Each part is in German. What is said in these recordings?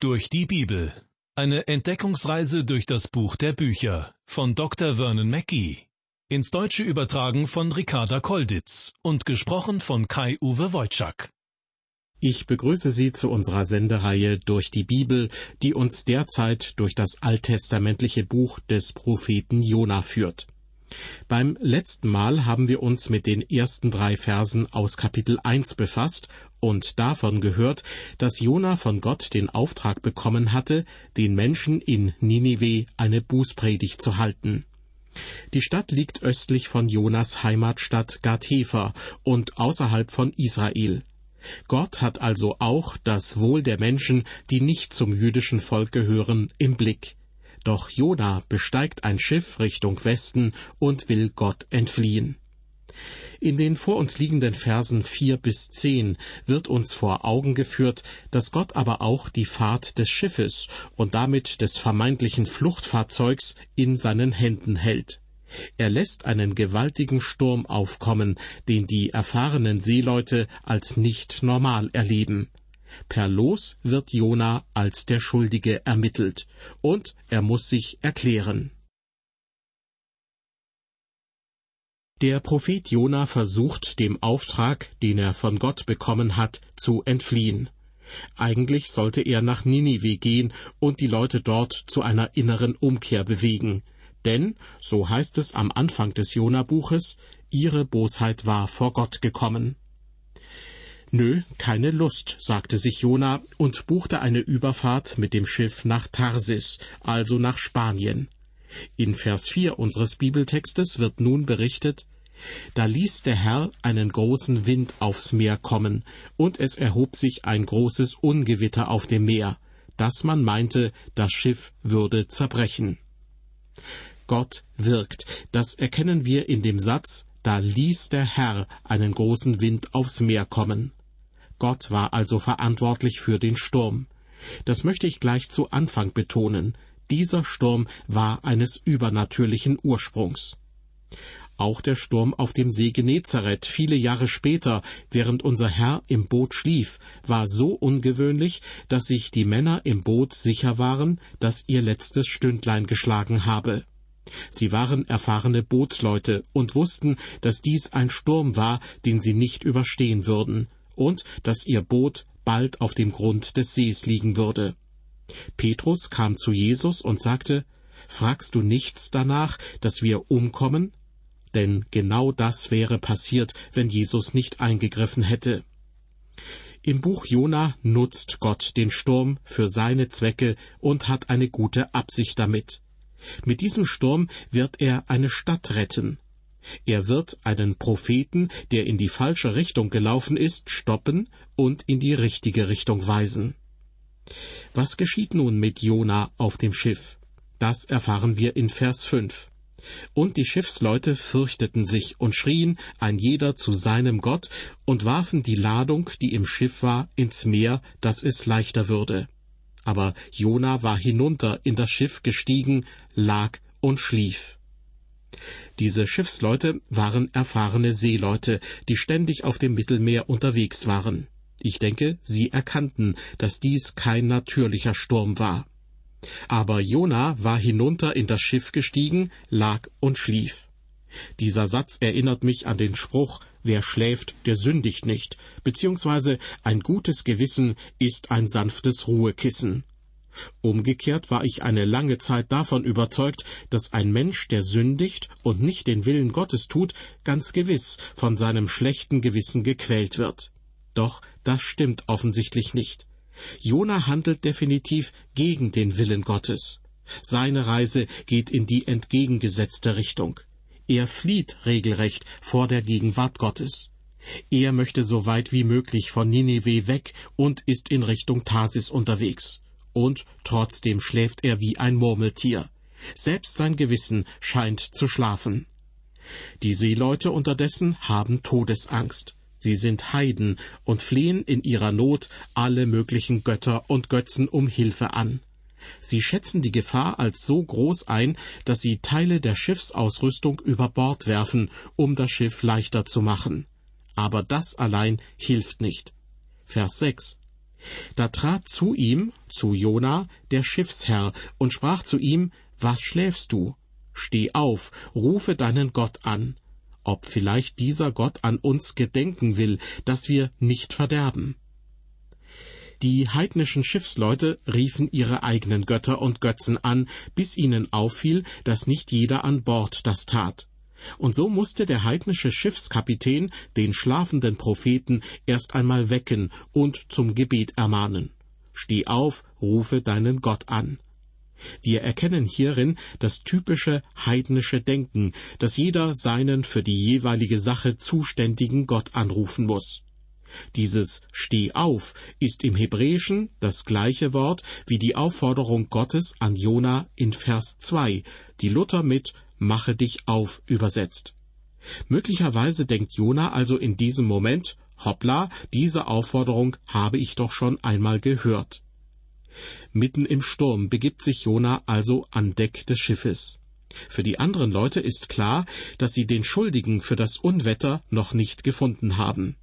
Durch die Bibel. Eine Entdeckungsreise durch das Buch der Bücher von Dr. Vernon Mackey. Ins Deutsche übertragen von Ricarda Kolditz und gesprochen von Kai-Uwe Wojczak. Ich begrüße Sie zu unserer Sendereihe durch die Bibel, die uns derzeit durch das alttestamentliche Buch des Propheten Jona führt. Beim letzten Mal haben wir uns mit den ersten drei Versen aus Kapitel 1 befasst und davon gehört, dass Jona von Gott den Auftrag bekommen hatte, den Menschen in Ninive eine Bußpredigt zu halten. Die Stadt liegt östlich von Jonas Heimatstadt Gathefer und außerhalb von Israel. Gott hat also auch das Wohl der Menschen, die nicht zum jüdischen Volk gehören, im Blick. Doch Jona besteigt ein Schiff Richtung Westen und will Gott entfliehen. In den vor uns liegenden Versen vier bis zehn wird uns vor Augen geführt, dass Gott aber auch die Fahrt des Schiffes und damit des vermeintlichen Fluchtfahrzeugs in seinen Händen hält. Er lässt einen gewaltigen Sturm aufkommen, den die erfahrenen Seeleute als nicht normal erleben. Per Los wird Jona als der Schuldige ermittelt, und er muss sich erklären. Der Prophet Jona versucht, dem Auftrag, den er von Gott bekommen hat, zu entfliehen. Eigentlich sollte er nach Ninive gehen und die Leute dort zu einer inneren Umkehr bewegen. Denn, so heißt es am Anfang des Jona-Buches, ihre Bosheit war vor Gott gekommen. Nö, keine Lust, sagte sich Jona und buchte eine Überfahrt mit dem Schiff nach Tarsis, also nach Spanien. In Vers 4 unseres Bibeltextes wird nun berichtet, da ließ der Herr einen großen Wind aufs Meer kommen, und es erhob sich ein großes Ungewitter auf dem Meer, dass man meinte, das Schiff würde zerbrechen. Gott wirkt, das erkennen wir in dem Satz, da ließ der Herr einen großen Wind aufs Meer kommen. Gott war also verantwortlich für den Sturm. Das möchte ich gleich zu Anfang betonen. Dieser Sturm war eines übernatürlichen Ursprungs. Auch der Sturm auf dem See Genezareth viele Jahre später, während unser Herr im Boot schlief, war so ungewöhnlich, dass sich die Männer im Boot sicher waren, dass ihr letztes Stündlein geschlagen habe. Sie waren erfahrene Bootsleute und wussten, dass dies ein Sturm war, den sie nicht überstehen würden, und dass ihr Boot bald auf dem Grund des Sees liegen würde. Petrus kam zu Jesus und sagte, Fragst du nichts danach, dass wir umkommen? Denn genau das wäre passiert, wenn Jesus nicht eingegriffen hätte. Im Buch Jona nutzt Gott den Sturm für seine Zwecke und hat eine gute Absicht damit. Mit diesem Sturm wird er eine Stadt retten. Er wird einen Propheten, der in die falsche Richtung gelaufen ist, stoppen und in die richtige Richtung weisen. Was geschieht nun mit Jona auf dem Schiff? Das erfahren wir in Vers 5. Und die Schiffsleute fürchteten sich und schrien ein jeder zu seinem Gott und warfen die Ladung, die im Schiff war, ins Meer, dass es leichter würde. Aber Jona war hinunter in das Schiff gestiegen, lag und schlief. Diese Schiffsleute waren erfahrene Seeleute, die ständig auf dem Mittelmeer unterwegs waren. Ich denke, sie erkannten, dass dies kein natürlicher Sturm war. Aber Jona war hinunter in das Schiff gestiegen, lag und schlief. Dieser Satz erinnert mich an den Spruch, wer schläft, der sündigt nicht, beziehungsweise ein gutes Gewissen ist ein sanftes Ruhekissen. Umgekehrt war ich eine lange Zeit davon überzeugt, dass ein Mensch, der sündigt und nicht den Willen Gottes tut, ganz gewiss von seinem schlechten Gewissen gequält wird. Doch das stimmt offensichtlich nicht. Jona handelt definitiv gegen den Willen Gottes. Seine Reise geht in die entgegengesetzte Richtung. Er flieht regelrecht vor der Gegenwart Gottes. Er möchte so weit wie möglich von Nineveh weg und ist in Richtung Tarsis unterwegs. Und trotzdem schläft er wie ein Murmeltier. Selbst sein Gewissen scheint zu schlafen. Die Seeleute unterdessen haben Todesangst. Sie sind Heiden und flehen in ihrer Not alle möglichen Götter und Götzen um Hilfe an. Sie schätzen die Gefahr als so groß ein, dass sie Teile der Schiffsausrüstung über Bord werfen, um das Schiff leichter zu machen. Aber das allein hilft nicht. Vers 6 Da trat zu ihm, zu Jona, der Schiffsherr, und sprach zu ihm, Was schläfst du? Steh auf, rufe deinen Gott an, ob vielleicht dieser Gott an uns gedenken will, dass wir nicht verderben. Die heidnischen Schiffsleute riefen ihre eigenen Götter und Götzen an, bis ihnen auffiel, dass nicht jeder an Bord das tat. Und so musste der heidnische Schiffskapitän den schlafenden Propheten erst einmal wecken und zum Gebet ermahnen. Steh auf, rufe deinen Gott an. Wir erkennen hierin das typische heidnische Denken, dass jeder seinen für die jeweilige Sache zuständigen Gott anrufen muss. Dieses Steh auf ist im Hebräischen das gleiche Wort wie die Aufforderung Gottes an Jona in Vers 2, die Luther mit Mache dich auf übersetzt. Möglicherweise denkt Jona also in diesem Moment, hoppla, diese Aufforderung habe ich doch schon einmal gehört. Mitten im Sturm begibt sich Jona also an Deck des Schiffes. Für die anderen Leute ist klar, dass sie den Schuldigen für das Unwetter noch nicht gefunden haben.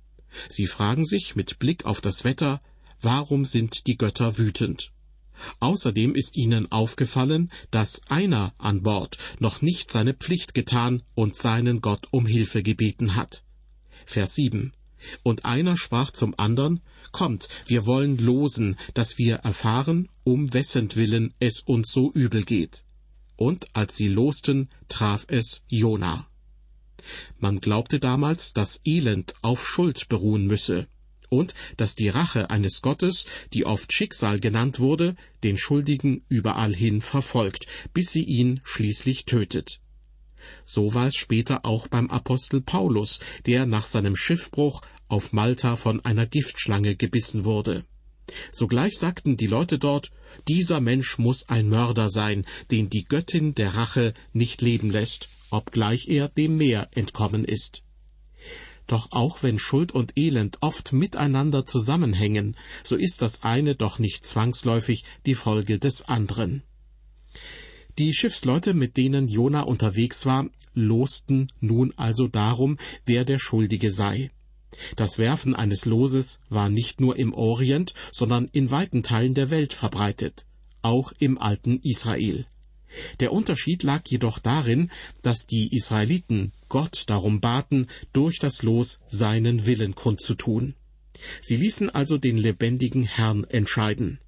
Sie fragen sich mit Blick auf das Wetter, warum sind die Götter wütend? Außerdem ist ihnen aufgefallen, dass einer an Bord noch nicht seine Pflicht getan und seinen Gott um Hilfe gebeten hat. Vers 7. Und einer sprach zum andern, Kommt, wir wollen losen, dass wir erfahren, um wessentwillen es uns so übel geht. Und als sie losten, traf es Jona. Man glaubte damals, dass Elend auf Schuld beruhen müsse und dass die Rache eines Gottes, die oft Schicksal genannt wurde, den Schuldigen überall hin verfolgt, bis sie ihn schließlich tötet. So war es später auch beim Apostel Paulus, der nach seinem Schiffbruch auf Malta von einer Giftschlange gebissen wurde. Sogleich sagten die Leute dort, dieser Mensch muss ein Mörder sein, den die Göttin der Rache nicht leben lässt, obgleich er dem Meer entkommen ist. Doch auch wenn Schuld und Elend oft miteinander zusammenhängen, so ist das eine doch nicht zwangsläufig die Folge des anderen. Die Schiffsleute, mit denen Jona unterwegs war, losten nun also darum, wer der Schuldige sei. Das Werfen eines Loses war nicht nur im Orient, sondern in weiten Teilen der Welt verbreitet, auch im alten Israel. Der Unterschied lag jedoch darin, dass die Israeliten Gott darum baten, durch das Los seinen Willen kundzutun. Sie ließen also den lebendigen Herrn entscheiden.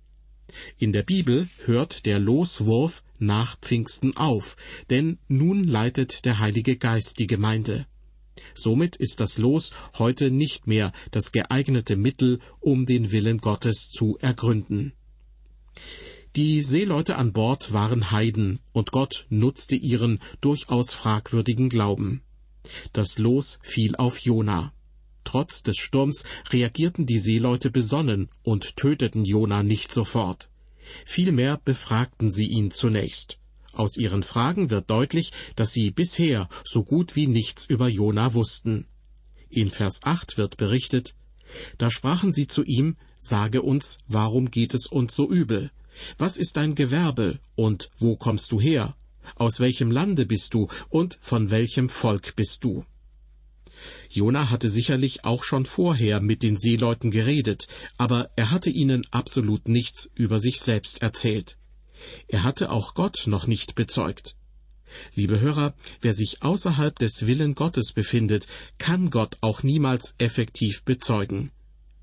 In der Bibel hört der Loswurf nach Pfingsten auf, denn nun leitet der Heilige Geist die Gemeinde. Somit ist das Los heute nicht mehr das geeignete Mittel, um den Willen Gottes zu ergründen. Die Seeleute an Bord waren Heiden, und Gott nutzte ihren durchaus fragwürdigen Glauben. Das Los fiel auf Jona. Trotz des Sturms reagierten die Seeleute besonnen und töteten Jona nicht sofort. Vielmehr befragten sie ihn zunächst. Aus ihren Fragen wird deutlich, dass sie bisher so gut wie nichts über Jona wussten. In Vers 8 wird berichtet, da sprachen sie zu ihm, sage uns, warum geht es uns so übel? Was ist dein Gewerbe und wo kommst du her? Aus welchem Lande bist du und von welchem Volk bist du? Jona hatte sicherlich auch schon vorher mit den Seeleuten geredet, aber er hatte ihnen absolut nichts über sich selbst erzählt. Er hatte auch Gott noch nicht bezeugt. Liebe Hörer, wer sich außerhalb des Willen Gottes befindet, kann Gott auch niemals effektiv bezeugen.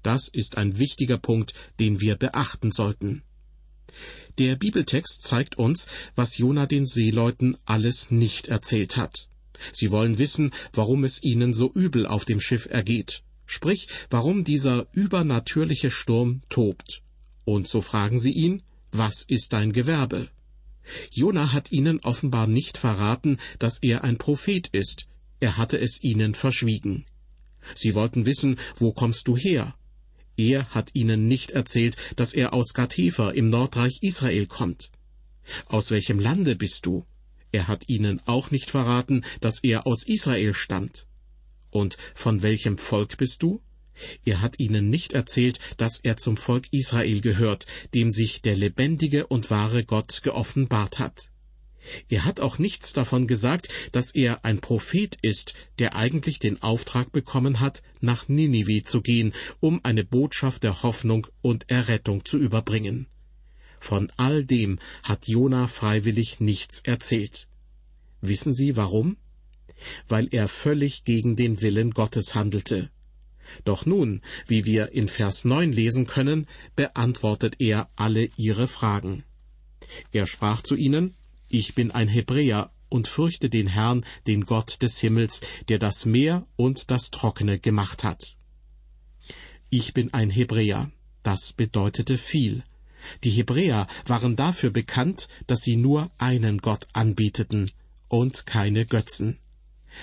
Das ist ein wichtiger Punkt, den wir beachten sollten. Der Bibeltext zeigt uns, was Jona den Seeleuten alles nicht erzählt hat. Sie wollen wissen, warum es ihnen so übel auf dem Schiff ergeht, sprich, warum dieser übernatürliche Sturm tobt. Und so fragen sie ihn, was ist dein Gewerbe? Jona hat ihnen offenbar nicht verraten, dass er ein Prophet ist, er hatte es ihnen verschwiegen. Sie wollten wissen, wo kommst du her? Er hat ihnen nicht erzählt, dass er aus Gathefer im Nordreich Israel kommt. Aus welchem Lande bist du? Er hat ihnen auch nicht verraten, dass er aus Israel stammt. Und von welchem Volk bist du? Er hat ihnen nicht erzählt, dass er zum Volk Israel gehört, dem sich der lebendige und wahre Gott geoffenbart hat. Er hat auch nichts davon gesagt, dass er ein Prophet ist, der eigentlich den Auftrag bekommen hat, nach Ninive zu gehen, um eine Botschaft der Hoffnung und Errettung zu überbringen. Von all dem hat Jona freiwillig nichts erzählt. Wissen Sie warum? Weil er völlig gegen den Willen Gottes handelte. Doch nun, wie wir in Vers 9 lesen können, beantwortet er alle ihre Fragen. Er sprach zu ihnen, Ich bin ein Hebräer und fürchte den Herrn, den Gott des Himmels, der das Meer und das Trockene gemacht hat. Ich bin ein Hebräer. Das bedeutete viel. Die Hebräer waren dafür bekannt, dass sie nur einen Gott anbieteten und keine Götzen.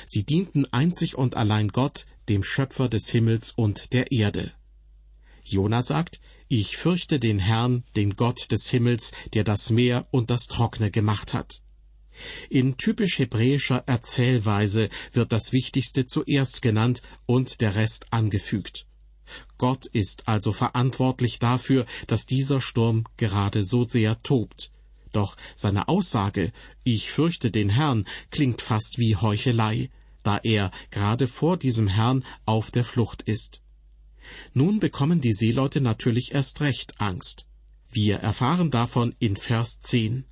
Sie dienten einzig und allein Gott, dem Schöpfer des Himmels und der Erde. Jona sagt, ich fürchte den Herrn, den Gott des Himmels, der das Meer und das Trockene gemacht hat. In typisch hebräischer Erzählweise wird das Wichtigste zuerst genannt und der Rest angefügt. Gott ist also verantwortlich dafür, dass dieser Sturm gerade so sehr tobt. Doch seine Aussage, ich fürchte den Herrn, klingt fast wie Heuchelei, da er gerade vor diesem Herrn auf der Flucht ist. Nun bekommen die Seeleute natürlich erst recht Angst. Wir erfahren davon in Vers 10.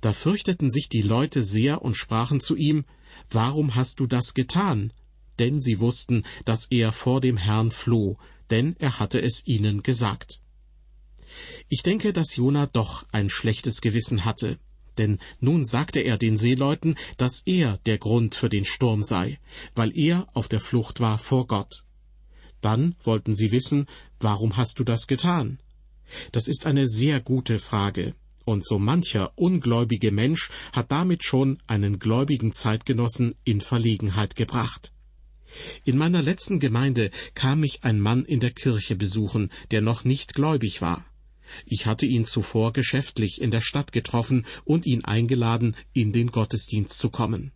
Da fürchteten sich die Leute sehr und sprachen zu ihm, Warum hast du das getan? denn sie wussten, dass er vor dem Herrn floh, denn er hatte es ihnen gesagt. Ich denke, dass Jona doch ein schlechtes Gewissen hatte, denn nun sagte er den Seeleuten, dass er der Grund für den Sturm sei, weil er auf der Flucht war vor Gott. Dann wollten sie wissen, warum hast du das getan? Das ist eine sehr gute Frage, und so mancher ungläubige Mensch hat damit schon einen gläubigen Zeitgenossen in Verlegenheit gebracht. In meiner letzten Gemeinde kam mich ein Mann in der Kirche besuchen, der noch nicht gläubig war. Ich hatte ihn zuvor geschäftlich in der Stadt getroffen und ihn eingeladen, in den Gottesdienst zu kommen.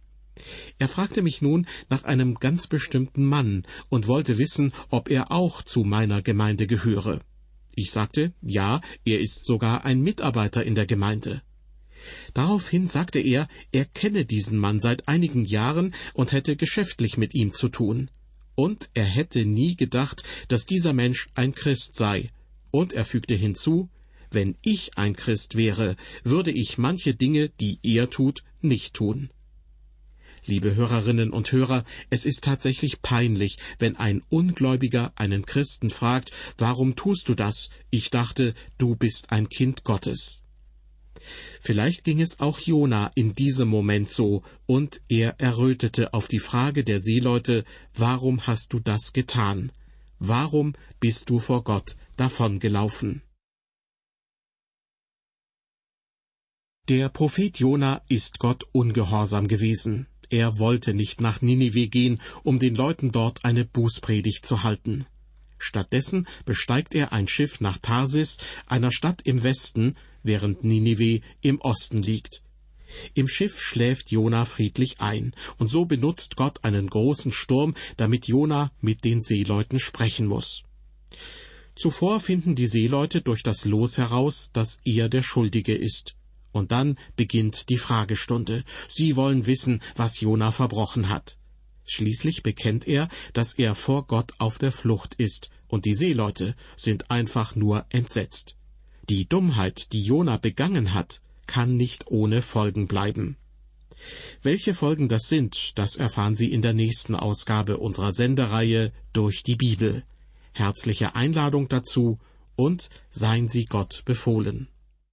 Er fragte mich nun nach einem ganz bestimmten Mann und wollte wissen, ob er auch zu meiner Gemeinde gehöre. Ich sagte, ja, er ist sogar ein Mitarbeiter in der Gemeinde. Daraufhin sagte er, er kenne diesen Mann seit einigen Jahren und hätte geschäftlich mit ihm zu tun. Und er hätte nie gedacht, dass dieser Mensch ein Christ sei. Und er fügte hinzu, wenn ich ein Christ wäre, würde ich manche Dinge, die er tut, nicht tun. Liebe Hörerinnen und Hörer, es ist tatsächlich peinlich, wenn ein Ungläubiger einen Christen fragt, warum tust du das? Ich dachte, du bist ein Kind Gottes. Vielleicht ging es auch Jona in diesem Moment so, und er errötete auf die Frage der Seeleute, warum hast du das getan? Warum bist du vor Gott davongelaufen? Der Prophet Jona ist Gott ungehorsam gewesen. Er wollte nicht nach Ninive gehen, um den Leuten dort eine Bußpredigt zu halten. Stattdessen besteigt er ein Schiff nach Tarsis, einer Stadt im Westen, während Ninive im Osten liegt. Im Schiff schläft Jona friedlich ein, und so benutzt Gott einen großen Sturm, damit Jona mit den Seeleuten sprechen muss. Zuvor finden die Seeleute durch das Los heraus, dass er der Schuldige ist. Und dann beginnt die Fragestunde. Sie wollen wissen, was Jona verbrochen hat. Schließlich bekennt er, dass er vor Gott auf der Flucht ist, und die Seeleute sind einfach nur entsetzt. Die Dummheit, die Jona begangen hat, kann nicht ohne Folgen bleiben. Welche Folgen das sind, das erfahren Sie in der nächsten Ausgabe unserer Sendereihe durch die Bibel. Herzliche Einladung dazu und seien Sie Gott befohlen.